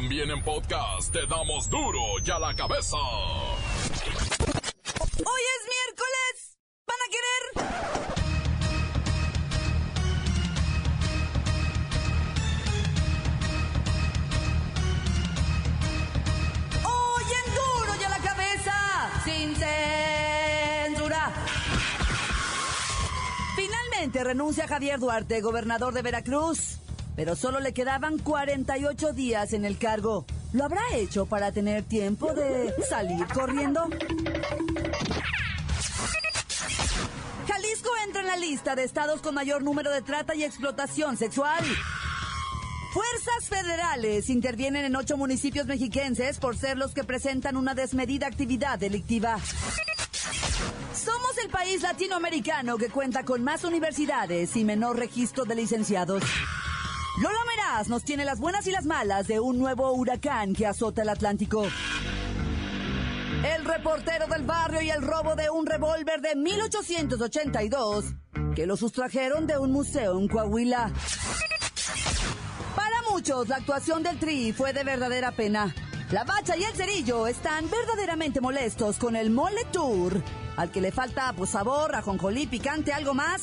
También en podcast te damos duro y a la cabeza. Hoy es miércoles. ¿Van a querer? Hoy en duro y a la cabeza. Sin censura. Finalmente renuncia Javier Duarte, gobernador de Veracruz. Pero solo le quedaban 48 días en el cargo. ¿Lo habrá hecho para tener tiempo de salir corriendo? Jalisco entra en la lista de estados con mayor número de trata y explotación sexual. Fuerzas federales intervienen en ocho municipios mexiquenses por ser los que presentan una desmedida actividad delictiva. Somos el país latinoamericano que cuenta con más universidades y menor registro de licenciados. Lola Meraz nos tiene las buenas y las malas de un nuevo huracán que azota el Atlántico. El reportero del barrio y el robo de un revólver de 1882 que lo sustrajeron de un museo en Coahuila. Para muchos, la actuación del Tri fue de verdadera pena. La Bacha y el Cerillo están verdaderamente molestos con el Mole Tour, al que le falta pues, sabor, ajonjolí, picante, algo más.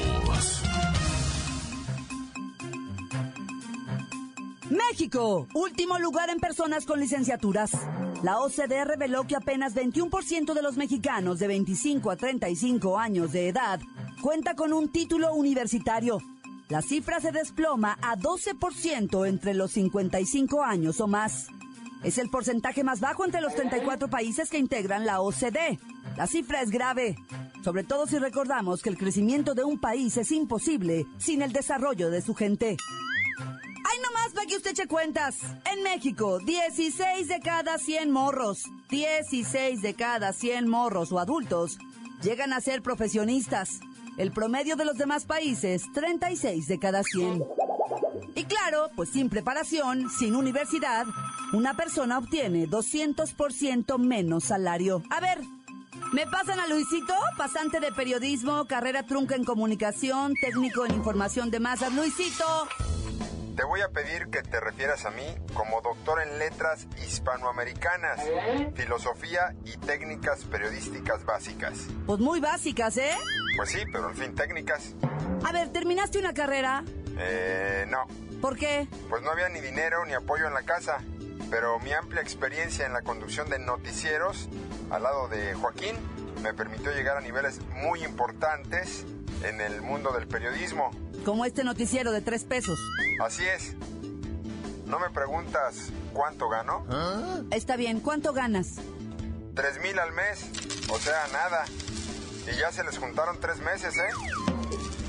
México, último lugar en personas con licenciaturas. La OCDE reveló que apenas 21% de los mexicanos de 25 a 35 años de edad cuenta con un título universitario. La cifra se desploma a 12% entre los 55 años o más. Es el porcentaje más bajo entre los 34 países que integran la OCDE. La cifra es grave, sobre todo si recordamos que el crecimiento de un país es imposible sin el desarrollo de su gente. Hay nomás para que usted eche cuentas. En México, 16 de cada 100 morros, 16 de cada 100 morros o adultos llegan a ser profesionistas. El promedio de los demás países, 36 de cada 100. Y claro, pues sin preparación, sin universidad, una persona obtiene 200% menos salario. A ver, ¿me pasan a Luisito? Pasante de periodismo, carrera trunca en comunicación, técnico en información de masas. Luisito, Te voy a pedir que te refieras a mí como doctor en letras hispanoamericanas, filosofía y técnicas periodísticas básicas. pues muy básicas, ¿eh? Pues sí, pero al fin técnicas. A ver, ¿terminaste una carrera? Eh, no, ¿Por qué? pues no había ni dinero ni apoyo en la casa, pero mi amplia experiencia en la conducción de noticieros al lado de Joaquín me permitió llegar a niveles muy importantes en el mundo del periodismo. Como este noticiero de tres pesos. Así es. ¿No me preguntas cuánto gano? Está bien, ¿cuánto ganas? Tres mil al mes, o sea, nada. Y ya se les juntaron tres meses, ¿eh?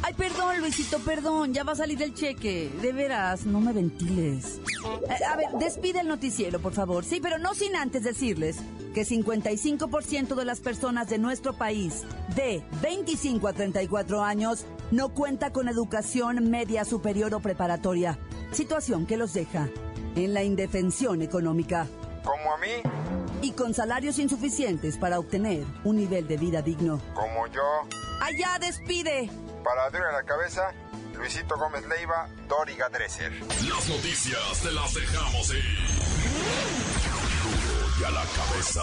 Ay, perdón, Luisito, perdón, ya va a salir el cheque. De veras, no me ventiles. Eh, a ver, despide el noticiero, por favor. Sí, pero no sin antes decirles que 55% de las personas de nuestro país de 25 a 34 años no cuenta con educación media superior o preparatoria. Situación que los deja en la indefensión económica Como a mí, y con salarios insuficientes para obtener un nivel de vida digno. como yo. Allá despide. Para Duro en la cabeza, Luisito Gómez Leiva, Doriga Dresser. Las noticias te las dejamos ir. Duro y a la cabeza.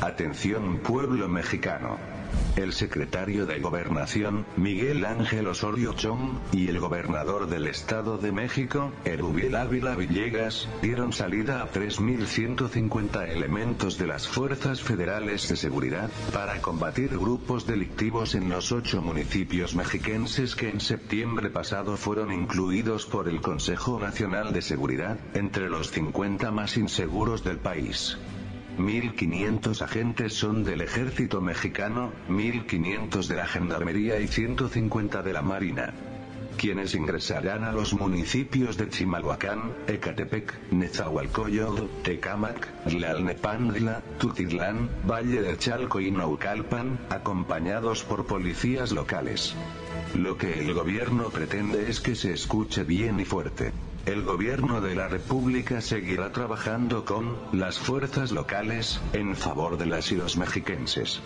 Atención pueblo mexicano. El secretario de Gobernación, Miguel Ángel Osorio Chong, y el gobernador del Estado de México, Erubiel Ávila Villegas, dieron salida a 3.150 elementos de las fuerzas federales de seguridad, para combatir grupos delictivos en los ocho municipios mexiquenses que en septiembre pasado fueron incluidos por el Consejo Nacional de Seguridad, entre los 50 más inseguros del país. 1.500 agentes son del ejército mexicano, 1.500 de la gendarmería y 150 de la marina quienes ingresarán a los municipios de Chimalhuacán, Ecatepec, Nezahualcóyotl, Tecámac, Tlalnepantla, Tutitlán, Valle del Chalco y Naucalpan, acompañados por policías locales. Lo que el gobierno pretende es que se escuche bien y fuerte. El gobierno de la República seguirá trabajando con las fuerzas locales en favor de las y los mexiquenses.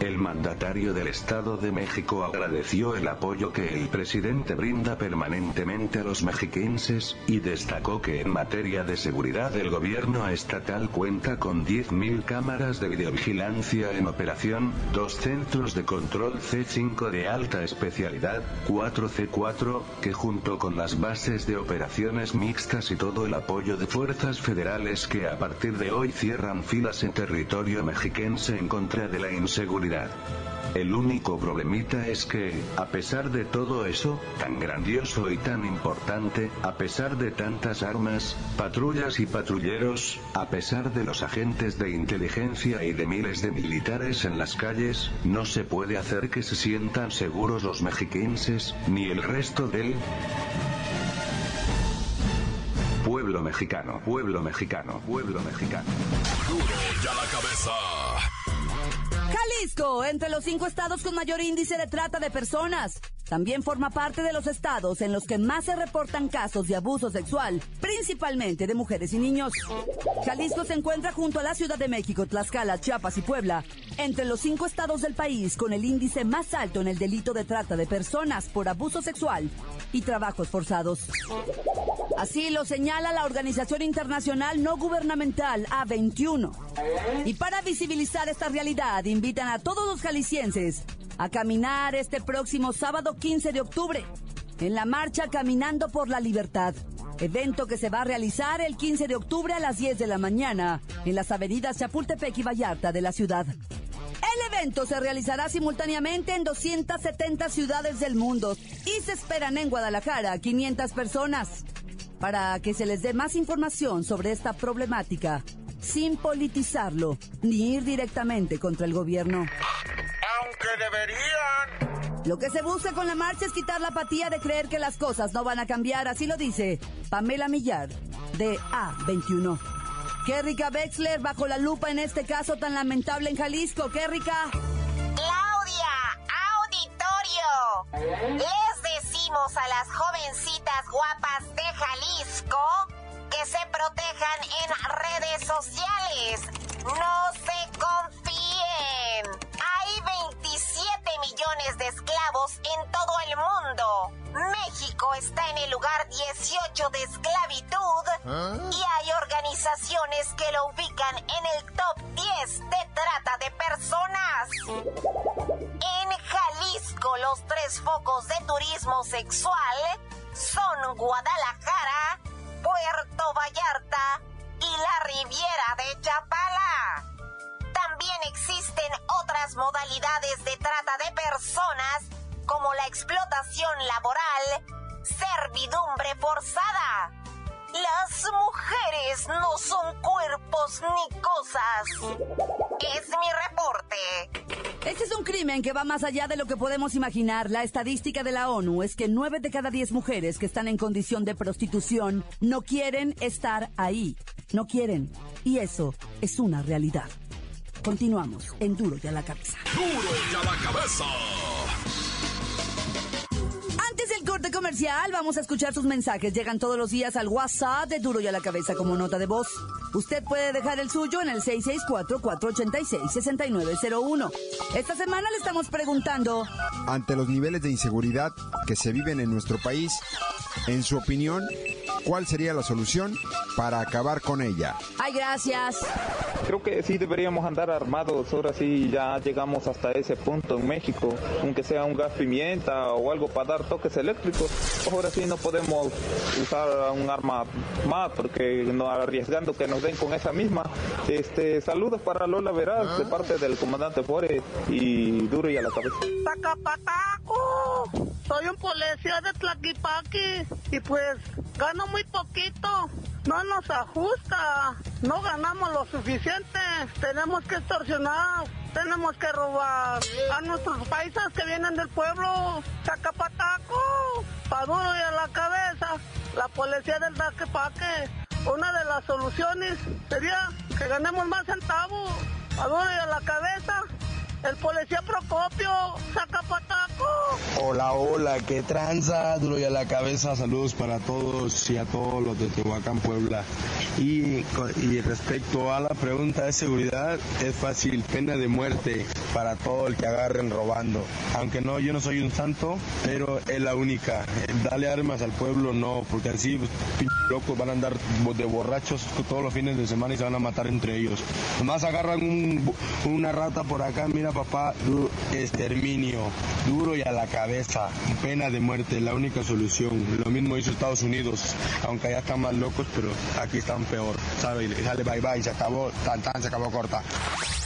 El mandatario del Estado de México agradeció el apoyo que el presidente brinda permanentemente a los mexiquenses, y destacó que en materia de seguridad el gobierno estatal cuenta con 10.000 cámaras de videovigilancia en operación, dos centros de control C5 de alta especialidad, 4C4, que junto con las bases de operaciones mixtas y todo el apoyo de fuerzas federales que a partir de hoy cierran filas en territorio mexiquense en contra de la inseguridad el único problemita es que, a pesar de todo eso, tan grandioso y tan importante, a pesar de tantas armas, patrullas y patrulleros, a pesar de los agentes de inteligencia y de miles de militares en las calles, no se puede hacer que se sientan seguros los mexiquenses, ni el resto del pueblo mexicano, pueblo mexicano, pueblo mexicano. Ya la cabeza. Jalisco, entre los cinco estados con mayor índice de trata de personas. También forma parte de los estados en los que más se reportan casos de abuso sexual, principalmente de mujeres y niños. Jalisco se encuentra junto a la Ciudad de México, Tlaxcala, Chiapas y Puebla, entre los cinco estados del país con el índice más alto en el delito de trata de personas por abuso sexual y trabajos forzados. Así lo señala la organización internacional no gubernamental A21. Y para visibilizar esta realidad, invitan a todos los jaliscienses a caminar este próximo sábado 15 de octubre en la marcha Caminando por la Libertad. Evento que se va a realizar el 15 de octubre a las 10 de la mañana en las avenidas Chapultepec y Vallarta de la ciudad. El evento se realizará simultáneamente en 270 ciudades del mundo y se esperan en Guadalajara 500 personas. Para que se les dé más información sobre esta problemática, sin politizarlo ni ir directamente contra el gobierno. Aunque deberían. Lo que se busca con la marcha es quitar la apatía de creer que las cosas no van a cambiar, así lo dice Pamela Millar, de A21. Qué rica Wexler bajo la lupa en este caso tan lamentable en Jalisco. Qué rica. Claudia, auditorio. Les decimos a las jovencitas guapas de se protejan en redes sociales. No se confíen. Hay 27 millones de esclavos en todo el mundo. México está en el lugar 18 de esclavitud y hay organizaciones que lo ubican en el top 10 de trata de personas. En Jalisco los tres focos de turismo sexual son Guadalajara, Puerto Vallarta y la Riviera de Chapala. También existen otras modalidades de trata de personas como la explotación laboral, servidumbre forzada. Las mujeres no son cuerpos ni cosas. Este es un crimen que va más allá de lo que podemos imaginar. La estadística de la ONU es que 9 de cada 10 mujeres que están en condición de prostitución no quieren estar ahí. No quieren. Y eso es una realidad. Continuamos en Duro y a la cabeza. Duro ya la cabeza. Comercial, vamos a escuchar sus mensajes. Llegan todos los días al WhatsApp de Duro y a la cabeza como nota de voz. Usted puede dejar el suyo en el 664-486-6901. Esta semana le estamos preguntando, Ante los niveles de inseguridad que se viven en nuestro país, en su opinión, ¿cuál sería la solución para acabar con ella? ay, gracias. Creo que sí deberíamos andar armados, ahora sí ya llegamos hasta ese punto en México, aunque sea un gas pimienta o algo para dar toques eléctricos, ahora sí no podemos usar un arma más porque no arriesgando que nos den con esa misma. Este, saludos para Lola Veraz de parte del comandante Fore y duro y a la cabeza. Pacapataco. Soy un policía de Tlaquipaqui y pues gano muy muy poquito. No nos ajusta. No ganamos lo suficiente. Tenemos que extorsionar. Tenemos que robar a nuestros países que vienen del pueblo. Sacapataco. Pa' duro y a la cabeza. La policía del Daquepaque. Una de las soluciones sería que ganemos más centavos. Pa' duro y a la cabeza. El policía Procopio, saca pataco. Hola, hola, qué tranza, duro y a la cabeza, saludos para todos y a todos los de Tehuacán, Puebla. Y, y respecto a la pregunta de seguridad, es fácil, pena de muerte para todo el que agarren robando. Aunque no, yo no soy un santo, pero es la única. Dale armas al pueblo, no, porque así pues, locos van a andar de borrachos todos los fines de semana y se van a matar entre ellos. Nomás agarran un, una rata por acá, mira papá, exterminio, duro y a la cabeza, pena de muerte, la única solución. Lo mismo hizo Estados Unidos, aunque allá están más locos, pero aquí están peor. ¿Sabe? Sale bye bye, se acabó, tan tan, se acabó corta.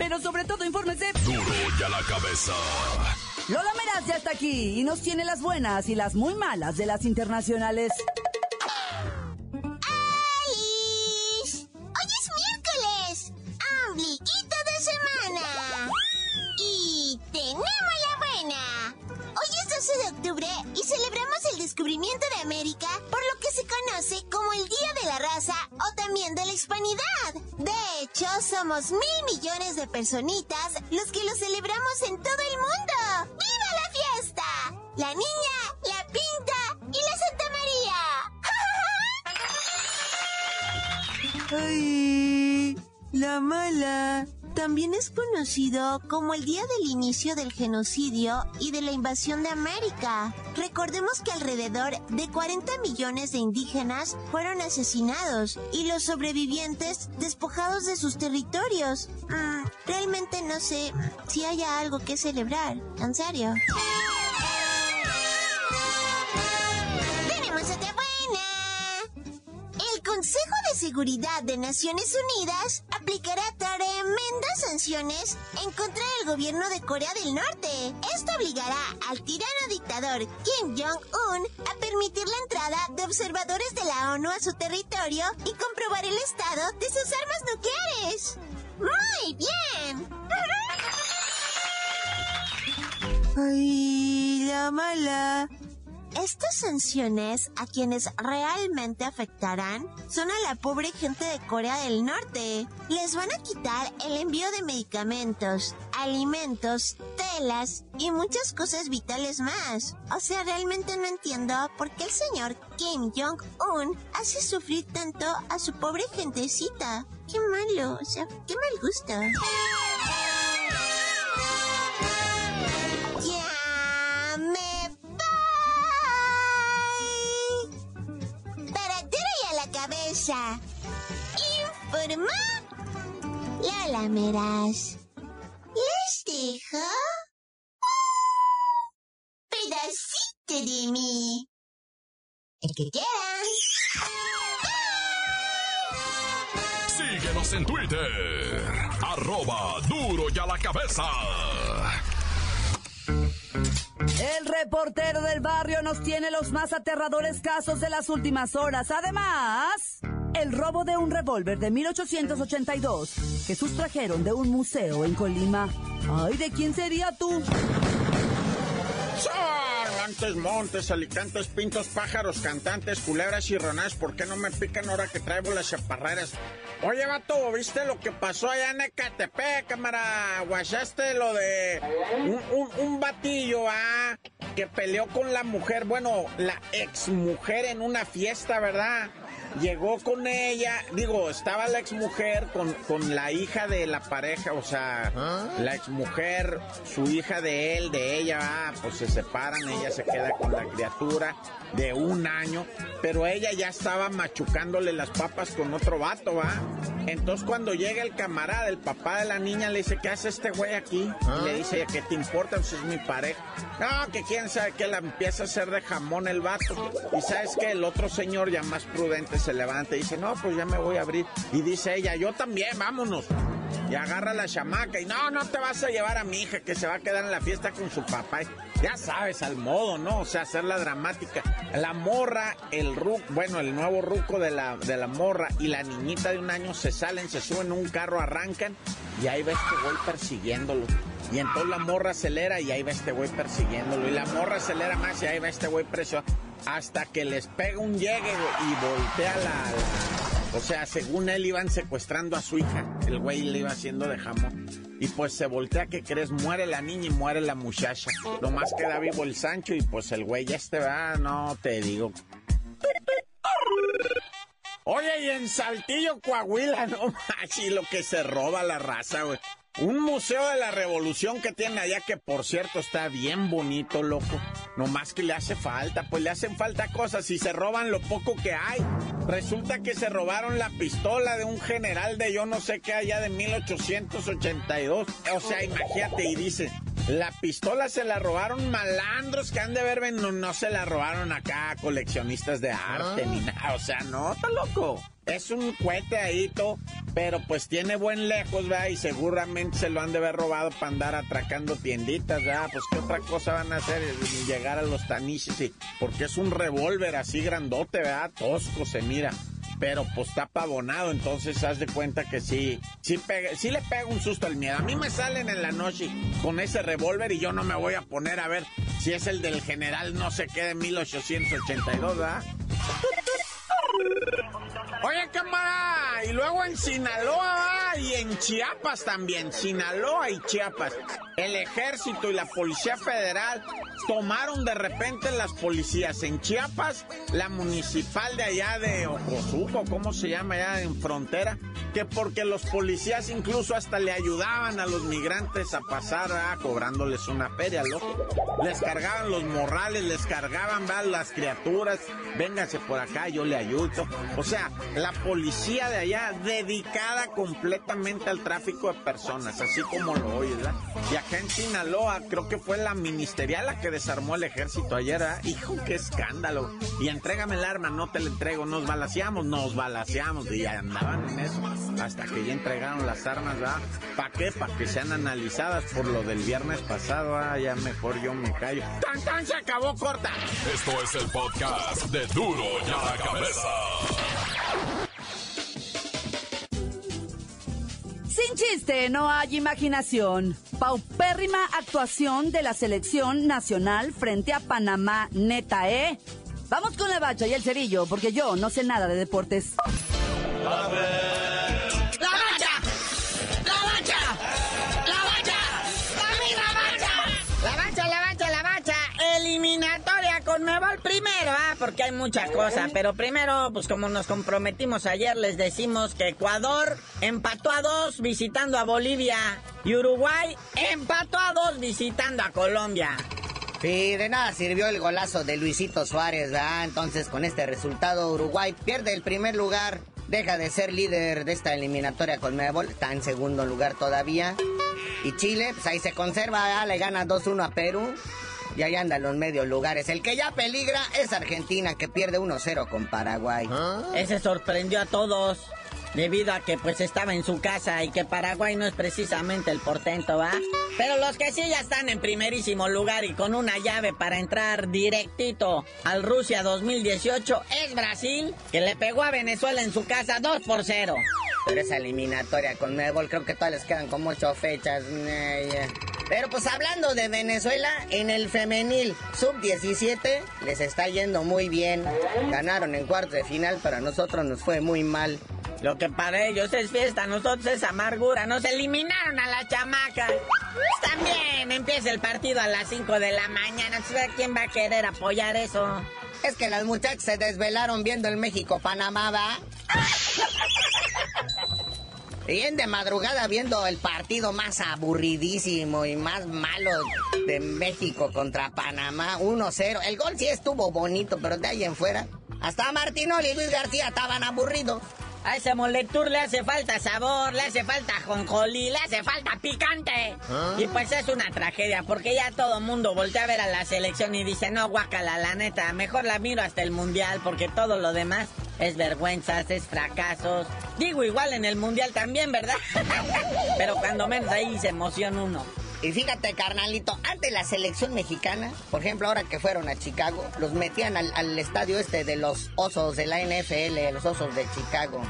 Pero sobre todo, infórmese. Duro y a la Cabeza. Lola Meraz ya está aquí y nos tiene las buenas y las muy malas de las internacionales. ¡Alice! ¡Hoy es miércoles! ¡Ombliguito de semana! Y tenemos la buena. Hoy es 12 de octubre y celebramos el descubrimiento de América somos mil millones de personitas los que lo celebramos en todo el mundo. ¡Viva la fiesta! La niña, la pinta y la Santa María. ¡Ay! La mala. También es conocido como el día del inicio del genocidio y de la invasión de América. Recordemos que alrededor de 40 millones de indígenas fueron asesinados y los sobrevivientes despojados de sus territorios. Mm, realmente no sé si haya algo que celebrar. En serio. Seguridad de Naciones Unidas aplicará tremendas sanciones en contra del gobierno de Corea del Norte. Esto obligará al tirano dictador Kim Jong-un a permitir la entrada de observadores de la ONU a su territorio y comprobar el estado de sus armas nucleares. ¡Muy bien! ¡Ay! La mala. Estas sanciones a quienes realmente afectarán son a la pobre gente de Corea del Norte. Les van a quitar el envío de medicamentos, alimentos, telas y muchas cosas vitales más. O sea, realmente no entiendo por qué el señor Kim Jong-un hace sufrir tanto a su pobre gentecita. Qué malo, o sea, qué mal gusto. Cabeza. Informó Lola Meraz. Les dejo un pedacito de mí. El que quieran. Síguenos en Twitter. Arroba duro y a la cabeza. El reportero del barrio nos tiene los más aterradores casos de las últimas horas. Además, el robo de un revólver de 1882 que sustrajeron de un museo en Colima. Ay, ¿de quién sería tú? Montes, montes, alicantes, pintos, pájaros, cantantes, culebras y ronas, ¿por qué no me pican ahora que traigo las chaparreras? Oye, vato, ¿viste lo que pasó allá en Ecatepec, cámara? ¿Guachaste lo de un, un, un batillo, ah? Que peleó con la mujer, bueno, la ex mujer en una fiesta, ¿verdad? llegó con ella, digo, estaba la exmujer con, con la hija de la pareja, o sea, la exmujer, su hija de él, de ella, ah, pues se separan, ella se queda con la criatura de un año, pero ella ya estaba machucándole las papas con otro vato, ¿va? Entonces cuando llega el camarada, el papá de la niña, le dice, ¿qué hace este güey aquí? Y le dice, ¿qué te importa? Pues es mi pareja. No, que quién sabe que la empieza a hacer de jamón el vato. Y sabes que el otro señor ya más prudente se levanta y dice, no, pues ya me voy a abrir. Y dice ella, yo también, vámonos. Y agarra la chamaca y no, no te vas a llevar a mi hija que se va a quedar en la fiesta con su papá. Ya sabes, al modo, ¿no? O sea, hacerla dramática. La morra, el ruco, bueno, el nuevo ruco de la, de la morra y la niñita de un año se salen, se suben en un carro, arrancan y ahí va este güey persiguiéndolo. Y entonces la morra acelera y ahí va este güey persiguiéndolo. Y la morra acelera más y ahí va este güey preso. Hasta que les pega un llegue y voltea la, O sea, según él iban secuestrando a su hija. El güey le iba haciendo de jamón. Y pues se voltea, que crees? Muere la niña y muere la muchacha. Lo más queda vivo el Sancho y pues el güey ya este va, no te digo. Oye, y en Saltillo, Coahuila, no y lo que se roba la raza, güey. Un museo de la revolución que tiene allá, que por cierto está bien bonito, loco. No más que le hace falta, pues le hacen falta cosas y se roban lo poco que hay. Resulta que se robaron la pistola de un general de yo no sé qué allá de 1882. O sea, imagínate, y dice, la pistola se la robaron malandros que han de ver, no, no se la robaron acá coleccionistas de arte ni nada. O sea, no, está loco. Es un cohete ahí, todo, pero pues tiene buen lejos, ¿verdad? Y seguramente se lo han de haber robado para andar atracando tienditas, ¿verdad? Pues qué otra cosa van a hacer, llegar a los taniches, y, porque es un revólver así grandote, ¿verdad? Tosco se mira pero pues está pavonado, entonces haz de cuenta que sí, sí, le pega un susto al miedo. A mí me salen en la noche con ese revólver y yo no me voy a poner a ver si es el del general no sé qué de 1882, ¿verdad? Oye, cámara, y luego en Sinaloa y en Chiapas también, Sinaloa y Chiapas, el ejército y la policía federal tomaron de repente las policías en Chiapas, la municipal de allá de Ocosuco, ¿cómo se llama allá en frontera? Que porque los policías incluso hasta le ayudaban a los migrantes a pasar, a cobrándoles una feria, loco. Les cargaban los morrales, les cargaban ¿verdad? las criaturas, véngase por acá, yo le ayudo. O sea, la policía de allá dedicada completamente al tráfico de personas, así como lo oyes, ¿verdad? Y acá en Sinaloa creo que fue la ministerial la que desarmó el ejército ayer, ¿verdad? Hijo, qué escándalo. Y entrégame el arma, no te la entrego, nos balaseamos, nos balaseamos. Y ya andaban en eso, hasta que ya entregaron las armas, ¿verdad? ¿Para qué? Para que sean analizadas por lo del viernes pasado, ¿verdad? Ya mejor yo me callo. ¡Tan, tan! Se acabó corta. Esto es el podcast de Duro y a la cabeza. Sin chiste, no hay imaginación. Paupérrima actuación de la selección nacional frente a Panamá, neta, ¿eh? Vamos con la bacha y el cerillo, porque yo no sé nada de deportes. ¡La Eliminatoria con Mebol primero, ¿ah? Porque hay muchas cosas. Pero primero, pues como nos comprometimos ayer, les decimos que Ecuador empató a dos visitando a Bolivia. Y Uruguay empató a dos visitando a Colombia. Sí, de nada sirvió el golazo de Luisito Suárez, ¿verdad? Entonces, con este resultado, Uruguay pierde el primer lugar, deja de ser líder de esta eliminatoria con Mebol, está en segundo lugar todavía. Y Chile, pues ahí se conserva, ¿verdad? le gana 2-1 a Perú. Y ahí andan los medios lugares. El que ya peligra es Argentina, que pierde 1-0 con Paraguay. Ese sorprendió a todos. Debido a que pues estaba en su casa y que Paraguay no es precisamente el portento, ¿va? Pero los que sí ya están en primerísimo lugar y con una llave para entrar directito al Rusia 2018 es Brasil, que le pegó a Venezuela en su casa 2 por 0. Pero esa eliminatoria con Mebol, creo que todavía les quedan como ocho fechas. Pero pues hablando de Venezuela, en el femenil sub-17 les está yendo muy bien. Ganaron en cuarto de final, pero a nosotros nos fue muy mal. Lo que para ellos es fiesta, nosotros es amargura. Nos eliminaron a la chamaca. Pues también empieza el partido a las 5 de la mañana. ¿Quién va a querer apoyar eso? Es que las muchachas se desvelaron viendo el México-Panamá, ¿va? Bien de madrugada viendo el partido más aburridísimo y más malo de México contra Panamá, 1-0. El gol sí estuvo bonito, pero de ahí en fuera, hasta Martinoli y Luis García estaban aburridos. A ese moletur le hace falta sabor, le hace falta jonjolí, le hace falta picante. Y pues es una tragedia, porque ya todo mundo voltea a ver a la selección y dice, no, guácala, la neta, mejor la miro hasta el mundial, porque todo lo demás es vergüenzas, es fracasos. Digo, igual en el mundial también, ¿verdad? Pero cuando menos ahí se emociona uno. Y fíjate, carnalito, antes la selección mexicana, por ejemplo, ahora que fueron a Chicago, los metían al, al estadio este de los osos de la NFL, los osos de Chicago.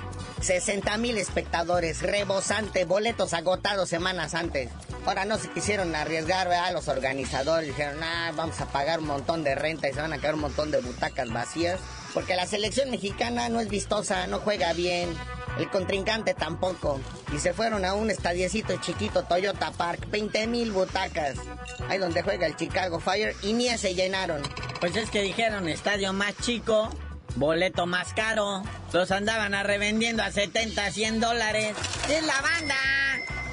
60 mil espectadores, rebosante, boletos agotados semanas antes. Ahora no se quisieron arriesgar, ¿verdad? Los organizadores dijeron, ah, vamos a pagar un montón de renta y se van a quedar un montón de butacas vacías. Porque la selección mexicana no es vistosa, no juega bien. El contrincante tampoco. Y se fueron a un estadiecito chiquito, Toyota Park, 20 mil butacas. Ahí donde juega el Chicago Fire y ni se llenaron. Pues es que dijeron estadio más chico, boleto más caro. Los andaban a revendiendo a 70, 100 dólares. ¡Es la banda!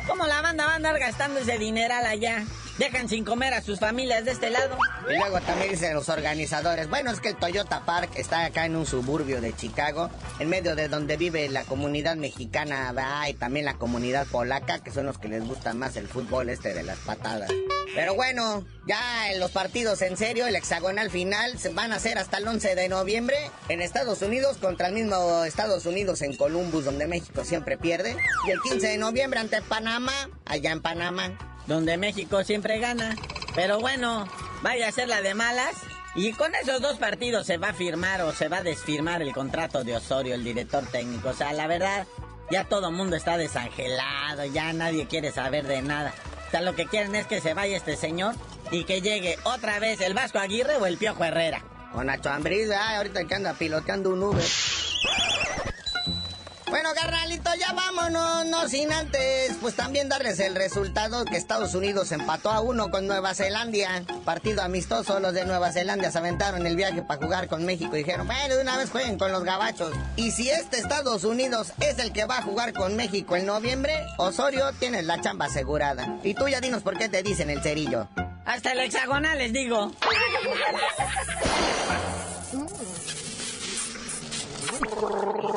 ¿Cómo la banda va a andar gastando ese dineral allá? Dejan sin comer a sus familias de este lado. Y luego también dicen los organizadores, bueno, es que el Toyota Park está acá en un suburbio de Chicago, en medio de donde vive la comunidad mexicana y también la comunidad polaca, que son los que les gusta más el fútbol este de las patadas. Pero bueno, ya en los partidos en serio, el hexagonal final se van a hacer hasta el 11 de noviembre en Estados Unidos contra el mismo Estados Unidos en Columbus, donde México siempre pierde. Y el 15 de noviembre ante Panamá, allá en Panamá donde México siempre gana. Pero bueno, vaya a ser la de malas. Y con esos dos partidos se va a firmar o se va a desfirmar el contrato de Osorio, el director técnico. O sea, la verdad, ya todo el mundo está desangelado, ya nadie quiere saber de nada. O sea, lo que quieren es que se vaya este señor y que llegue otra vez el Vasco Aguirre o el Piojo Herrera. O Nacho Ambriz, ahorita que anda piloteando un Uber. Bueno, carnalito, ya vámonos, no sin antes, pues también darles el resultado que Estados Unidos empató a uno con Nueva Zelanda. Partido amistoso, los de Nueva Zelanda se aventaron el viaje para jugar con México y dijeron, bueno, de una vez jueguen con los gabachos. Y si este Estados Unidos es el que va a jugar con México en noviembre, Osorio tienes la chamba asegurada. Y tú ya dinos por qué te dicen el cerillo. Hasta el hexagonal les digo.